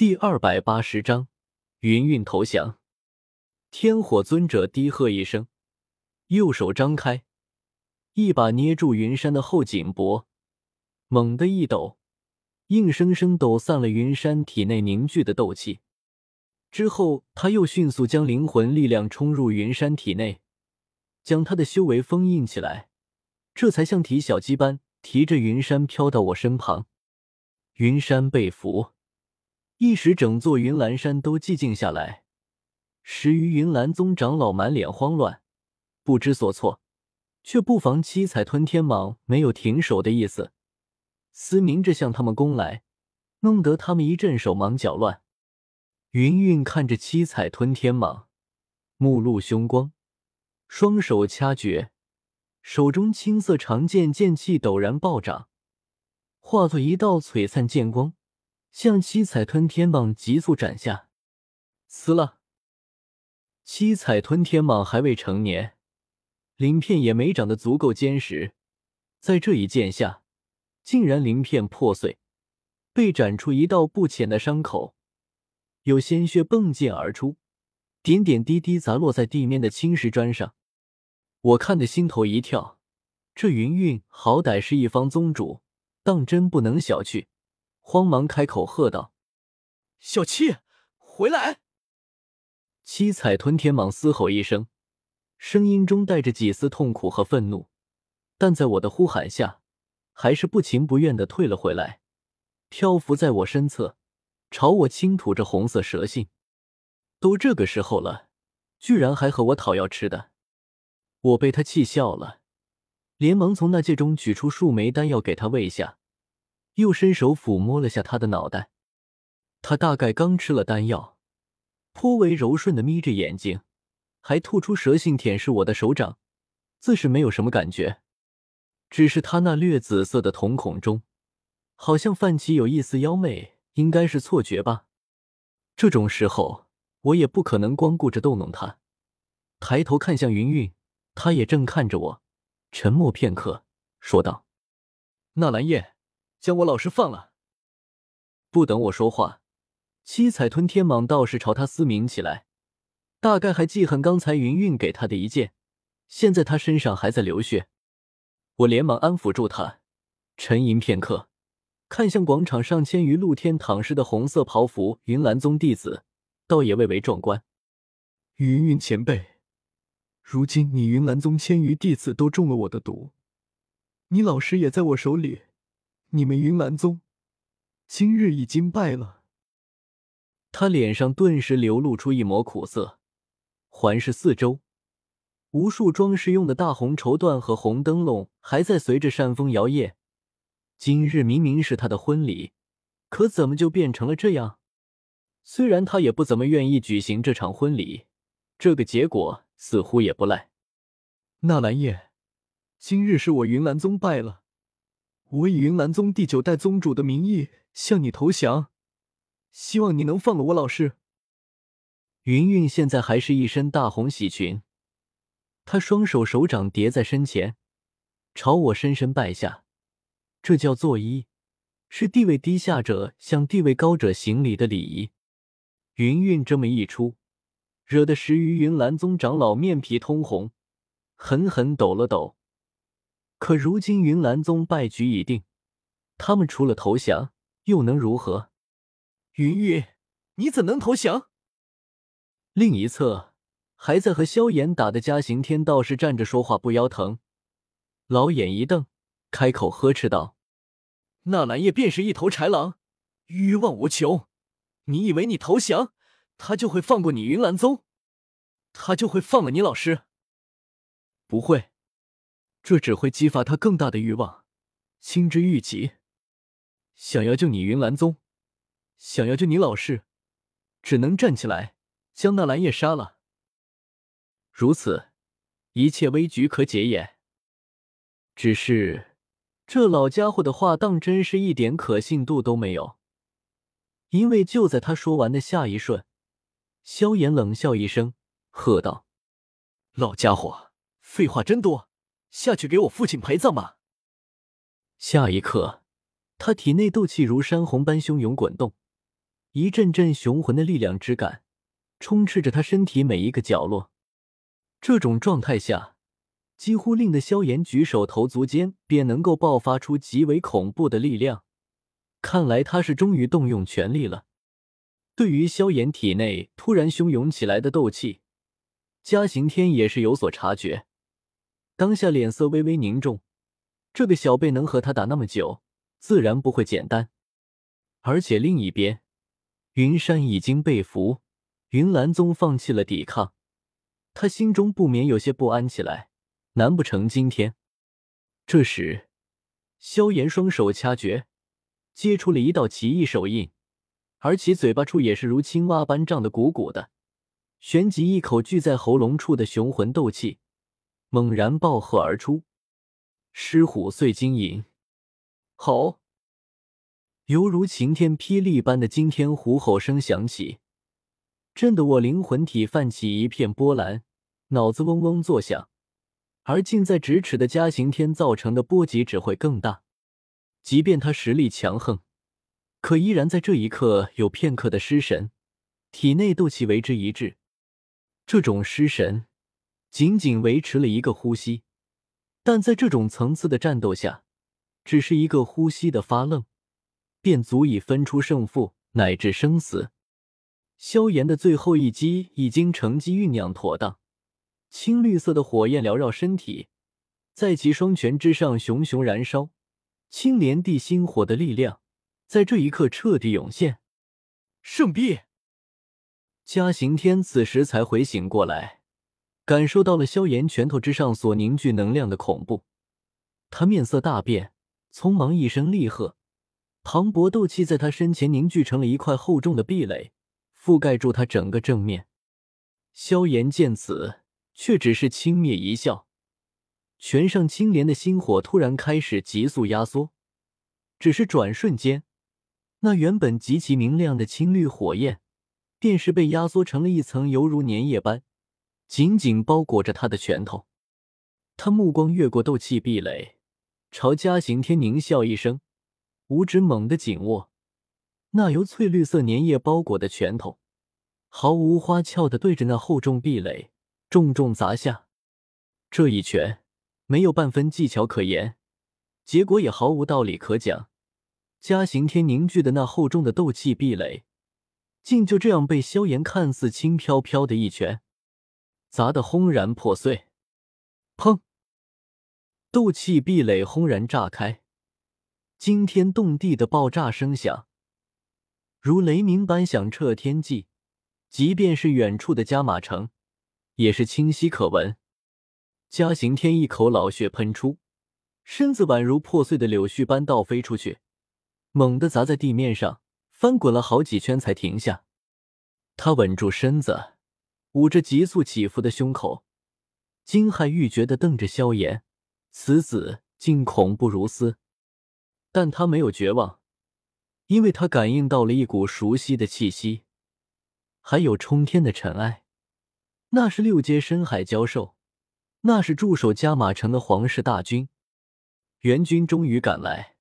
第二百八十章，云云投降。天火尊者低喝一声，右手张开，一把捏住云山的后颈脖，猛地一抖，硬生生抖散了云山体内凝聚的斗气。之后，他又迅速将灵魂力量冲入云山体内，将他的修为封印起来，这才像提小鸡般提着云山飘到我身旁。云山被俘。一时，整座云岚山都寂静下来。十余云岚宗长老满脸慌乱，不知所措，却不妨七彩吞天蟒没有停手的意思，嘶鸣着向他们攻来，弄得他们一阵手忙脚乱。云云看着七彩吞天蟒，目露凶光，双手掐诀，手中青色长剑剑气陡然暴涨，化作一道璀璨剑光。向七彩吞天蟒急速斩下，死了。七彩吞天蟒还未成年，鳞片也没长得足够坚实，在这一剑下，竟然鳞片破碎，被斩出一道不浅的伤口，有鲜血迸溅而出，点点滴滴砸落在地面的青石砖上。我看得心头一跳，这云云好歹是一方宗主，当真不能小觑。慌忙开口喝道：“小七，回来！”七彩吞天蟒嘶吼一声，声音中带着几丝痛苦和愤怒，但在我的呼喊下，还是不情不愿的退了回来，漂浮在我身侧，朝我轻吐着红色蛇信。都这个时候了，居然还和我讨要吃的！我被他气笑了，连忙从那戒中取出数枚丹药给他喂下。又伸手抚摸了下他的脑袋，他大概刚吃了丹药，颇为柔顺的眯着眼睛，还吐出蛇信舔舐我的手掌，自是没有什么感觉。只是他那略紫色的瞳孔中，好像泛起有一丝妖媚，应该是错觉吧。这种时候，我也不可能光顾着逗弄他，抬头看向云云，他也正看着我，沉默片刻，说道：“纳兰叶。”将我老师放了！不等我说话，七彩吞天蟒倒是朝他嘶鸣起来，大概还记恨刚才云云给他的一剑，现在他身上还在流血。我连忙安抚住他，沉吟片刻，看向广场上千余露天躺尸的红色袍服云岚宗弟子，倒也蔚为壮观。云云前辈，如今你云岚宗千余弟子都中了我的毒，你老师也在我手里。你们云岚宗今日已经败了。他脸上顿时流露出一抹苦涩，环视四周，无数装饰用的大红绸缎和红灯笼还在随着扇风摇曳。今日明明是他的婚礼，可怎么就变成了这样？虽然他也不怎么愿意举行这场婚礼，这个结果似乎也不赖。纳兰叶，今日是我云岚宗败了。我以云岚宗第九代宗主的名义向你投降，希望你能放了我老师。云云现在还是一身大红喜裙，她双手手掌叠在身前，朝我深深拜下，这叫作揖，是地位低下者向地位高者行礼的礼仪。云云这么一出，惹得十余云岚宗长老面皮通红，狠狠抖了抖。可如今云岚宗败局已定，他们除了投降又能如何？云玉，你怎能投降？另一侧还在和萧炎打的嘉行天道士站着说话不腰疼，老眼一瞪，开口呵斥道：“纳兰叶便是一头豺狼，欲望无穷。你以为你投降，他就会放过你云岚宗？他就会放了你老师？不会。”这只会激发他更大的欲望，心之欲极。想要救你云岚宗，想要救你老师，只能站起来将那蓝叶杀了。如此，一切危局可解也。只是这老家伙的话，当真是一点可信度都没有。因为就在他说完的下一瞬，萧炎冷笑一声，喝道：“老家伙，废话真多！”下去给我父亲陪葬吧。下一刻，他体内斗气如山洪般汹涌滚动，一阵阵雄浑的力量之感充斥着他身体每一个角落。这种状态下，几乎令得萧炎举手投足间便能够爆发出极为恐怖的力量。看来他是终于动用全力了。对于萧炎体内突然汹涌起来的斗气，嘉刑天也是有所察觉，当下脸色微微凝重。这个小辈能和他打那么久，自然不会简单。而且另一边，云山已经被俘，云岚宗放弃了抵抗，他心中不免有些不安起来。难不成今天？这时，萧炎双手掐诀，接出了一道奇异手印，而其嘴巴处也是如青蛙般胀得鼓鼓的，旋即一口聚在喉咙处的雄浑斗气猛然暴喝而出。狮虎碎金银，吼！犹如晴天霹雳般的惊天虎吼声响起，震得我灵魂体泛起一片波澜，脑子嗡嗡作响。而近在咫尺的嘉刑天造成的波及只会更大。即便他实力强横，可依然在这一刻有片刻的失神，体内斗气为之一滞。这种失神，仅仅维持了一个呼吸。但在这种层次的战斗下，只是一个呼吸的发愣，便足以分出胜负乃至生死。萧炎的最后一击已经成机酝酿妥当，青绿色的火焰缭绕身体，在其双拳之上熊熊燃烧，青莲地心火的力量在这一刻彻底涌现。圣臂，嘉刑天此时才回醒过来。感受到了萧炎拳头之上所凝聚能量的恐怖，他面色大变，匆忙一声厉喝，磅礴斗气在他身前凝聚成了一块厚重的壁垒，覆盖住他整个正面。萧炎见此，却只是轻蔑一笑，拳上青莲的心火突然开始急速压缩，只是转瞬间，那原本极其明亮的青绿火焰，便是被压缩成了一层犹如粘液般。紧紧包裹着他的拳头，他目光越过斗气壁垒，朝嘉刑天狞笑一声，五指猛地紧握，那由翠绿色粘液包裹的拳头，毫无花俏的对着那厚重壁垒重重砸下。这一拳没有半分技巧可言，结果也毫无道理可讲。嘉刑天凝聚的那厚重的斗气壁垒，竟就这样被萧炎看似轻飘飘的一拳。砸得轰然破碎，砰！斗气壁垒轰然炸开，惊天动地的爆炸声响，如雷鸣般响彻天际。即便是远处的加马城，也是清晰可闻。嘉刑天一口老血喷出，身子宛如破碎的柳絮般倒飞出去，猛地砸在地面上，翻滚了好几圈才停下。他稳住身子。捂着急速起伏的胸口，惊骇欲绝的瞪着萧炎，此子竟恐怖如斯。但他没有绝望，因为他感应到了一股熟悉的气息，还有冲天的尘埃。那是六阶深海蛟兽，那是驻守加马城的皇室大军，援军终于赶来。